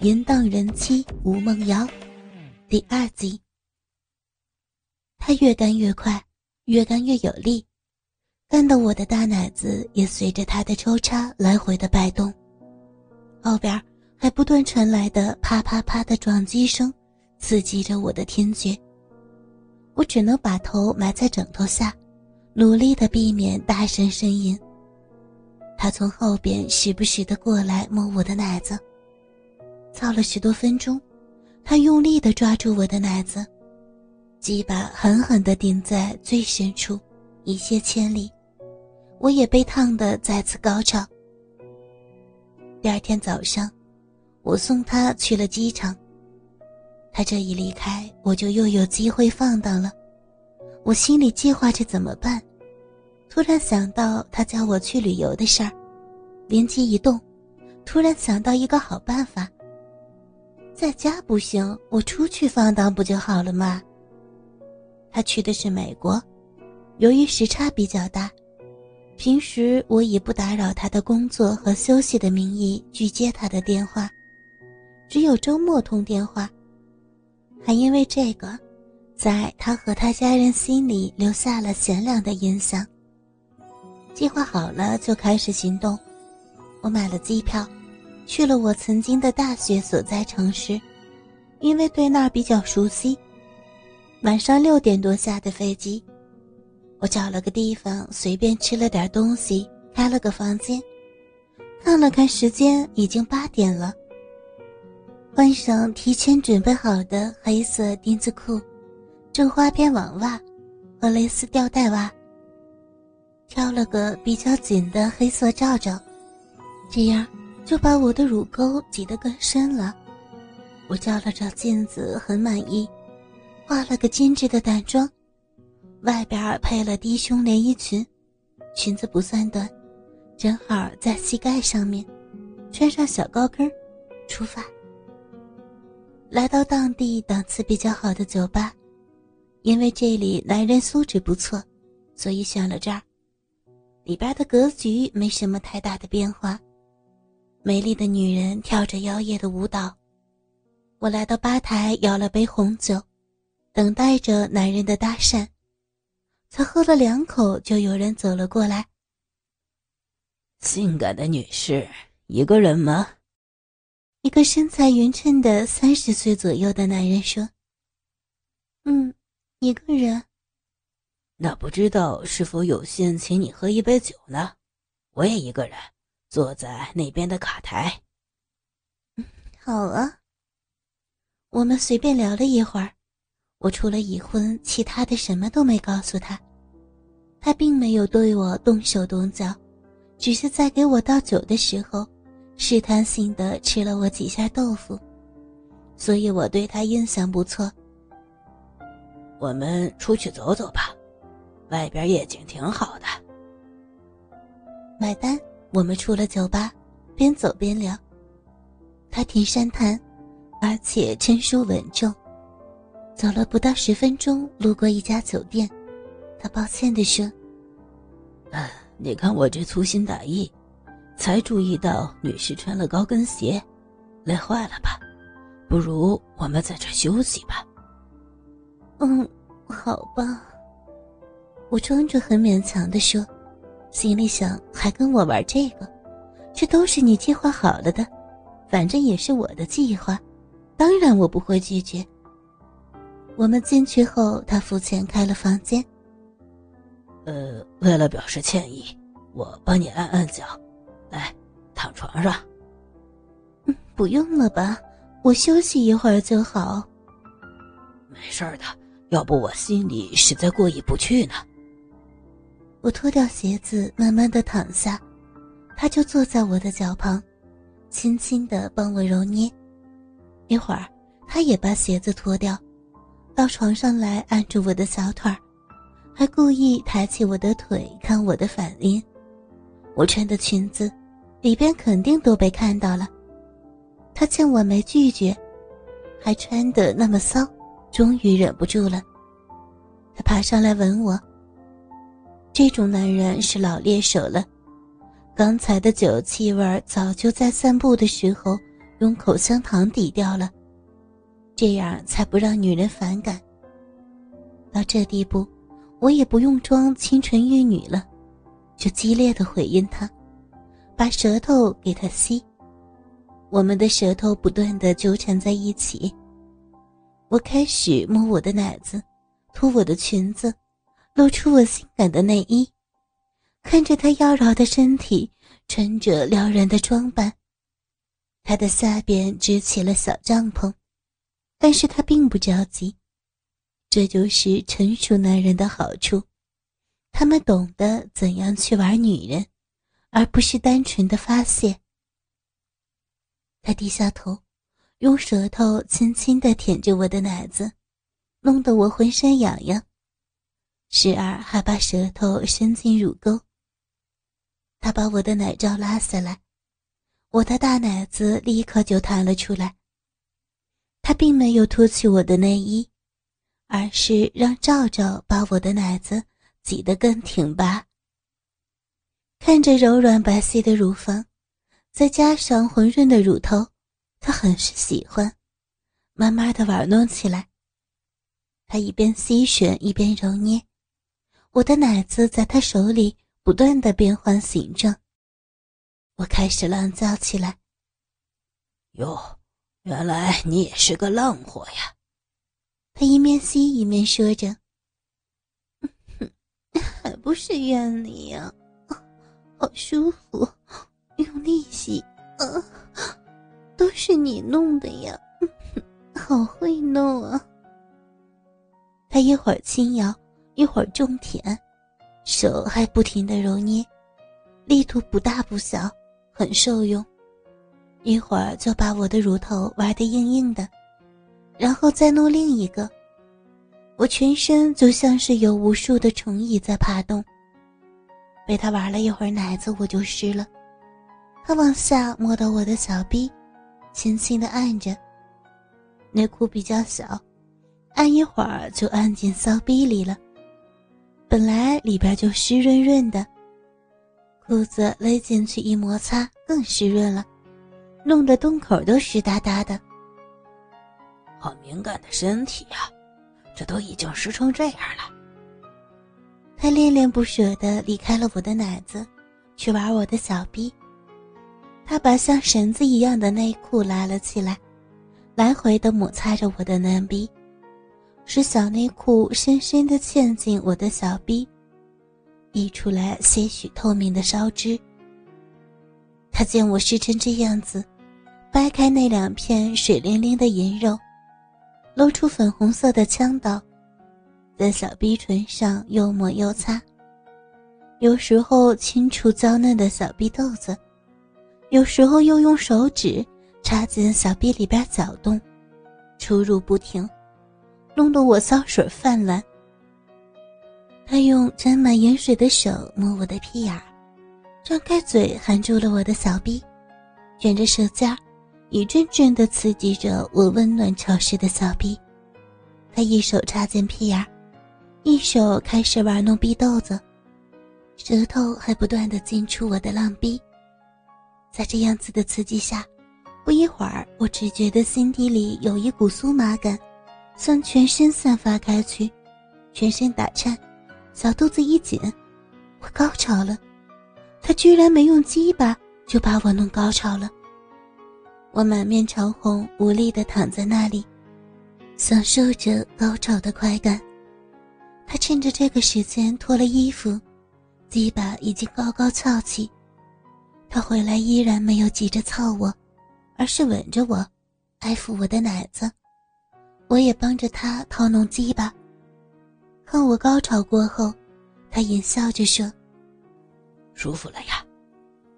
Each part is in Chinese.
淫荡人妻吴梦瑶，第二集。他越干越快，越干越有力，干得我的大奶子也随着他的抽插来回的摆动。后边还不断传来的啪啪啪的撞击声，刺激着我的听觉。我只能把头埋在枕头下，努力的避免大声呻吟。他从后边时不时的过来摸我的奶子。操了十多分钟，他用力的抓住我的奶子，鸡巴狠狠的顶在最深处，一泻千里。我也被烫得再次高潮。第二天早上，我送他去了机场。他这一离开，我就又有机会放荡了。我心里计划着怎么办，突然想到他叫我去旅游的事儿，灵机一动，突然想到一个好办法。在家不行，我出去放荡不就好了吗？他去的是美国，由于时差比较大，平时我以不打扰他的工作和休息的名义拒接他的电话，只有周末通电话。还因为这个，在他和他家人心里留下了贤良的印象。计划好了就开始行动，我买了机票。去了我曾经的大学所在城市，因为对那儿比较熟悉。晚上六点多下的飞机，我找了个地方随便吃了点东西，开了个房间。看了看时间，已经八点了。换上提前准备好的黑色丁字裤、正花边网袜和蕾丝吊带袜，挑了个比较紧的黑色罩罩，这样。就把我的乳沟挤得更深了。我照了照镜子，很满意，化了个精致的淡妆，外边配了低胸连衣裙，裙子不算短，正好在膝盖上面，穿上小高跟，出发。来到当地档次比较好的酒吧，因为这里男人素质不错，所以选了这儿。里边的格局没什么太大的变化。美丽的女人跳着妖艳的舞蹈，我来到吧台舀了杯红酒，等待着男人的搭讪。才喝了两口，就有人走了过来。性感的女士，一个人吗？一个身材匀称的三十岁左右的男人说：“嗯，一个人。”那不知道是否有幸请你喝一杯酒呢？我也一个人。坐在那边的卡台。好啊。我们随便聊了一会儿，我除了已婚，其他的什么都没告诉他。他并没有对我动手动脚，只是在给我倒酒的时候，试探性的吃了我几下豆腐，所以我对他印象不错。我们出去走走吧，外边夜景挺好的。买单。我们出了酒吧，边走边聊。他挺善谈，而且成熟稳重。走了不到十分钟，路过一家酒店，他抱歉地说：“啊，你看我这粗心大意，才注意到女士穿了高跟鞋，累坏了吧？不如我们在这休息吧。”“嗯，好吧。”我装着很勉强地说。心里想，还跟我玩这个，这都是你计划好了的，反正也是我的计划，当然我不会拒绝。我们进去后，他付钱开了房间。呃，为了表示歉意，我帮你按按脚，来，躺床上。嗯，不用了吧，我休息一会儿就好。没事的，要不我心里实在过意不去呢。我脱掉鞋子，慢慢的躺下，他就坐在我的脚旁，轻轻的帮我揉捏。一会儿，他也把鞋子脱掉，到床上来按住我的小腿，还故意抬起我的腿看我的反应。我穿的裙子，里边肯定都被看到了。他见我没拒绝，还穿的那么骚，终于忍不住了，他爬上来吻我。这种男人是老猎手了，刚才的酒气味早就在散步的时候用口香糖抵掉了，这样才不让女人反感。到这地步，我也不用装清纯玉女了，就激烈的回应他，把舌头给他吸。我们的舌头不断的纠缠在一起。我开始摸我的奶子，脱我的裙子，露出我性感的内衣，看着他妖娆的身体，穿着撩人的装扮。他的下边支起了小帐篷，但是他并不着急。这就是成熟男人的好处，他们懂得怎样去玩女人，而不是单纯的发泄。他低下头。用舌头轻轻地舔着我的奶子，弄得我浑身痒痒，时而还把舌头伸进乳沟。他把我的奶罩拉下来，我的大奶子立刻就弹了出来。他并没有脱去我的内衣，而是让罩罩把我的奶子挤得更挺拔。看着柔软白皙的乳房，再加上红润的乳头。他很是喜欢，慢慢的玩弄起来。他一边吸吮一边揉捏，我的奶子在他手里不断的变换形状。我开始浪叫起来：“哟，原来你也是个浪货呀！”他一面吸一面说着：“还不是怨你呀，好舒服，用力吸。”都是你弄的呀，好会弄啊！他一会儿轻摇，一会儿重舔，手还不停的揉捏，力度不大不小，很受用。一会儿就把我的乳头玩得硬硬的，然后再弄另一个，我全身就像是有无数的虫蚁在爬动。被他玩了一会儿奶子，我就湿了。他往下摸到我的小臂。轻轻的按着，内裤比较小，按一会儿就按进骚逼里了。本来里边就湿润润的，裤子勒进去一摩擦，更湿润了，弄得洞口都湿哒哒的。好敏感的身体呀，这都已经湿成这样了。他恋恋不舍的离开了我的奶子，去玩我的小逼。他把像绳子一样的内裤拉了起来，来回的摩擦着我的嫩逼，使小内裤深深的嵌进我的小臂，溢出来些许透明的烧汁。他见我湿成这样子，掰开那两片水灵灵的银肉，露出粉红色的枪刀，在小臂唇上又抹又擦，有时候清除娇嫩的小臂豆子。有时候又用手指插进小臂里边搅动，出入不停，弄得我骚水泛滥。他用沾满盐水的手摸我的屁眼，张开嘴含住了我的小臂，卷着舌尖，一阵阵的刺激着我温暖潮湿的小臂。他一手插进屁眼，一手开始玩弄逼豆子，舌头还不断的进出我的浪逼。在这样子的刺激下，不一会儿，我只觉得心底里有一股酥麻感，向全身散发开去，全身打颤，小肚子一紧，我高潮了。他居然没用鸡巴就把我弄高潮了。我满面潮红，无力的躺在那里，享受着高潮的快感。他趁着这个时间脱了衣服，鸡巴已经高高翘起。他回来依然没有急着操我，而是吻着我，爱抚我的奶子。我也帮着他掏弄鸡巴。看我高潮过后，他淫笑着说：“舒服了呀，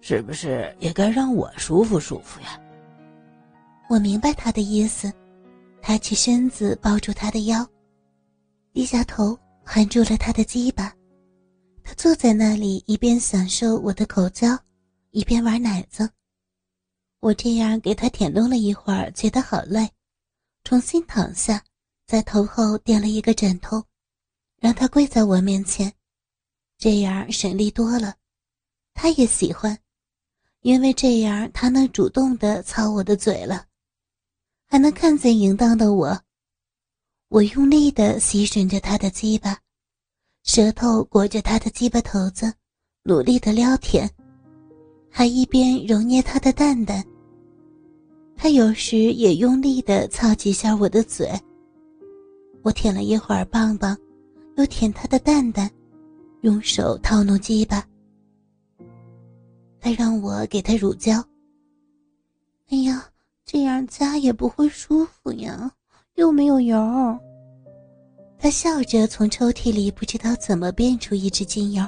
是不是也该让我舒服舒服呀？”我明白他的意思，抬起身子抱住他的腰，低下头含住了他的鸡巴。他坐在那里，一边享受我的口交。一边玩奶子，我这样给他舔弄了一会儿，觉得好累，重新躺下，在头后垫了一个枕头，让他跪在我面前，这样省力多了。他也喜欢，因为这样他能主动的操我的嘴了，还能看见淫荡的我。我用力的吸吮着他的鸡巴，舌头裹着他的鸡巴头子，努力的撩舔，还一边揉捏他的蛋蛋。他有时也用力的操几下我的嘴。我舔了一会儿棒棒，又舔他的蛋蛋，用手套弄鸡巴。他让我给他乳胶。哎呀，这样夹也不会舒服呀，又没有油。他笑着从抽屉里不知道怎么变出一支精油，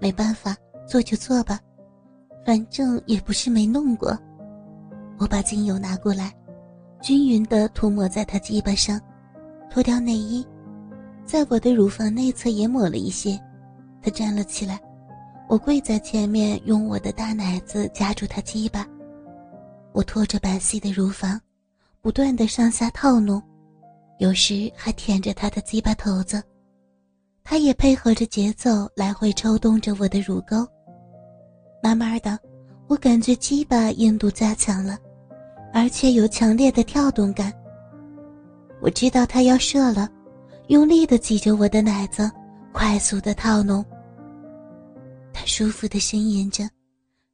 没办法，做就做吧，反正也不是没弄过。我把精油拿过来，均匀的涂抹在他鸡巴上，脱掉内衣，在我的乳房内侧也抹了一些。他站了起来，我跪在前面，用我的大奶子夹住他鸡巴。我拖着白皙的乳房，不断的上下套弄，有时还舔着他的鸡巴头子。他也配合着节奏来回抽动着我的乳沟。慢慢的，我感觉鸡巴硬度加强了。而且有强烈的跳动感。我知道他要射了，用力的挤着我的奶子，快速的套弄。他舒服的呻吟着，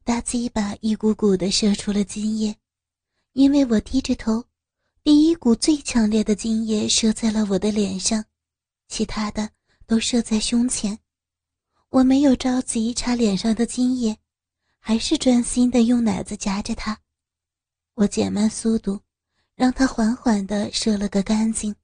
大鸡巴一股股的射出了精液，因为我低着头，第一股最强烈的精液射在了我的脸上，其他的都射在胸前。我没有着急擦脸上的精液，还是专心的用奶子夹着他。我减慢速度，让他缓缓地射了个干净。